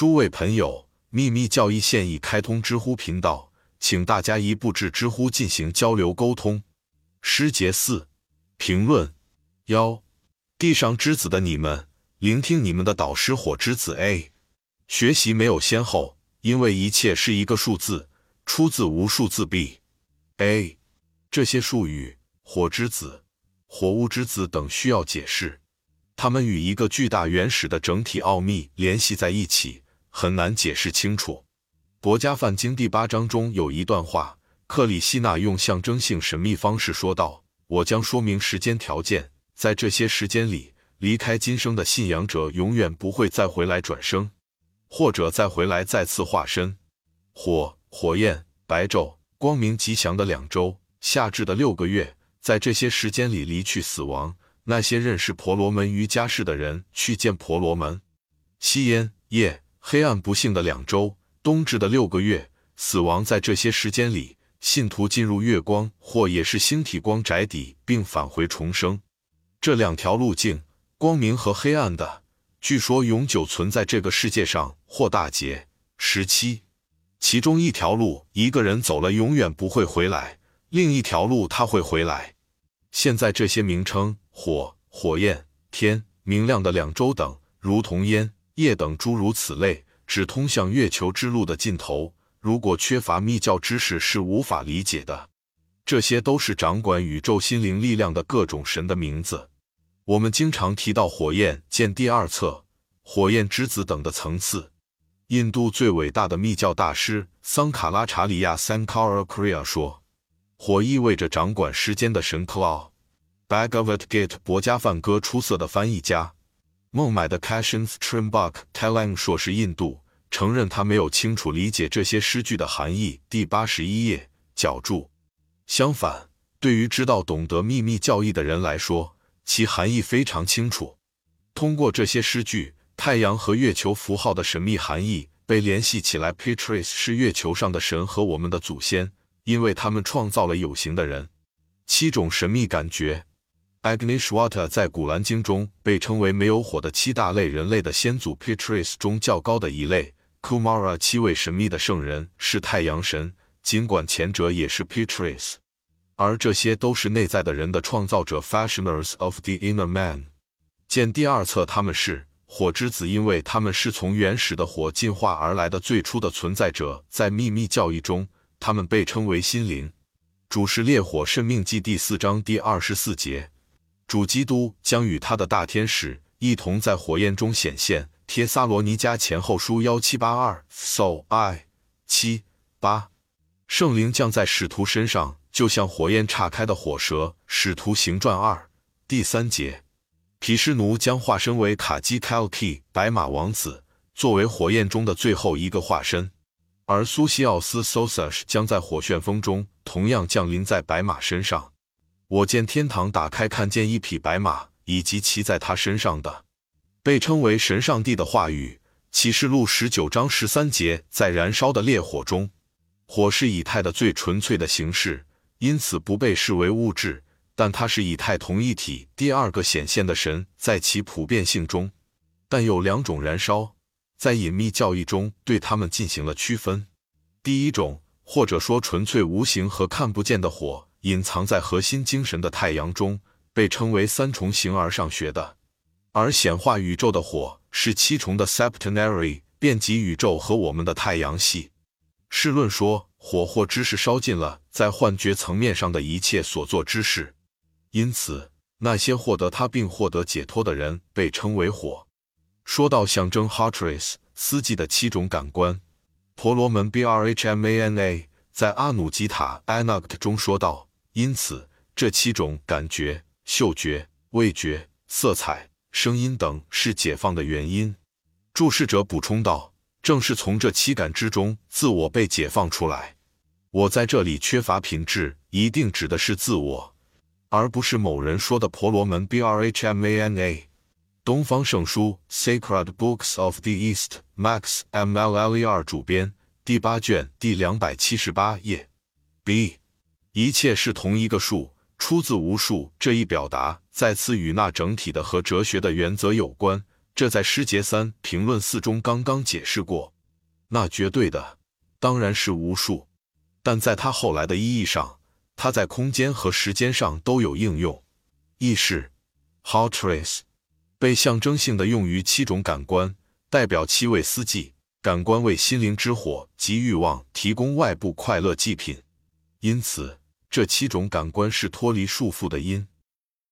诸位朋友，秘密教义现已开通知乎频道，请大家一步至知乎进行交流沟通。诗节四评论幺：地上之子的你们，聆听你们的导师火之子 A。学习没有先后，因为一切是一个数字，出自无数字 B。A 这些术语，火之子、火物之子等需要解释，它们与一个巨大原始的整体奥秘联系在一起。很难解释清楚。《博家梵经》第八章中有一段话，克里希那用象征性神秘方式说道：“我将说明时间条件，在这些时间里，离开今生的信仰者永远不会再回来转生，或者再回来再次化身。火、火焰、白昼、光明吉祥的两周，夏至的六个月，在这些时间里离去死亡。那些认识婆罗门瑜伽士的人去见婆罗门。吸烟、夜。”黑暗不幸的两周，冬至的六个月，死亡在这些时间里，信徒进入月光或也是星体光宅邸，并返回重生。这两条路径，光明和黑暗的，据说永久存在这个世界上或大劫十七。其中一条路，一个人走了永远不会回来；另一条路他会回来。现在这些名称，火、火焰、天、明亮的两周等，如同烟。夜等诸如此类，指通向月球之路的尽头。如果缺乏密教知识，是无法理解的。这些都是掌管宇宙心灵力量的各种神的名字。我们经常提到火焰见第二册、火焰之子等的层次。印度最伟大的密教大师桑卡拉查里亚 （Sankara Kriya） 说：“火意味着掌管时间的神。” Claw Bhagavad Gita 博家梵歌出色的翻译家。孟买的 Kashinth Trimbak Telang 硕是印度，承认他没有清楚理解这些诗句的含义。第八十一页脚注。相反，对于知道懂得秘密教义的人来说，其含义非常清楚。通过这些诗句，太阳和月球符号的神秘含义被联系起来。Petrus 是月球上的神和我们的祖先，因为他们创造了有形的人。七种神秘感觉。Agnishwata 在《古兰经》中被称为没有火的七大类人类的先祖，Pitris 中较高的一类。Kumara 七位神秘的圣人是太阳神，尽管前者也是 Pitris，而这些都是内在的人的创造者，Fashioners of the inner man。见第二册，他们是火之子，因为他们是从原始的火进化而来的最初的存在者。在秘密教义中，他们被称为心灵。主是烈火圣命记第四章第二十四节。主基督将与他的大天使一同在火焰中显现。帖撒罗尼迦前后书幺七八二，so i 七八，圣灵降在使徒身上，就像火焰岔开的火舌。使徒行传二第三节，毗湿奴将化身为卡基泰尔基白马王子，作为火焰中的最后一个化身。而苏西奥斯 Sosash 将在火旋风中同样降临在白马身上。我见天堂打开，看见一匹白马，以及骑在他身上的，被称为神上帝的话语。启示录十九章十三节，在燃烧的烈火中，火是以太的最纯粹的形式，因此不被视为物质，但它是以太同一体第二个显现的神，在其普遍性中，但有两种燃烧，在隐秘教义中对他们进行了区分。第一种，或者说纯粹无形和看不见的火。隐藏在核心精神的太阳中，被称为三重形而上学的；而显化宇宙的火是七重的 septenary，遍及宇宙和我们的太阳系。试论说，火或知识烧尽了在幻觉层面上的一切所做之事，因此那些获得它并获得解脱的人被称为火。说到象征 Hatris 司机的七种感官，婆罗门 B R H M A N A 在阿努吉塔 Anukt 中说道。因此，这七种感觉——嗅觉、味觉、色彩、声音等，是解放的原因。注视者补充道：“正是从这七感之中，自我被解放出来。我在这里缺乏品质，一定指的是自我，而不是某人说的婆罗门。” （B R H M A N A） 东方圣书 Sacred Books of the East，Max M L L E R 主编，第八卷第两百七十八页。B 一切是同一个数，出自无数。这一表达再次与那整体的和哲学的原则有关。这在诗节三评论四中刚刚解释过。那绝对的当然是无数，但在它后来的意义上，它在空间和时间上都有应用。意识 h o t r a c e 被象征性的用于七种感官，代表七位四季。感官为心灵之火及欲望提供外部快乐祭品，因此这七种感官是脱离束缚的因。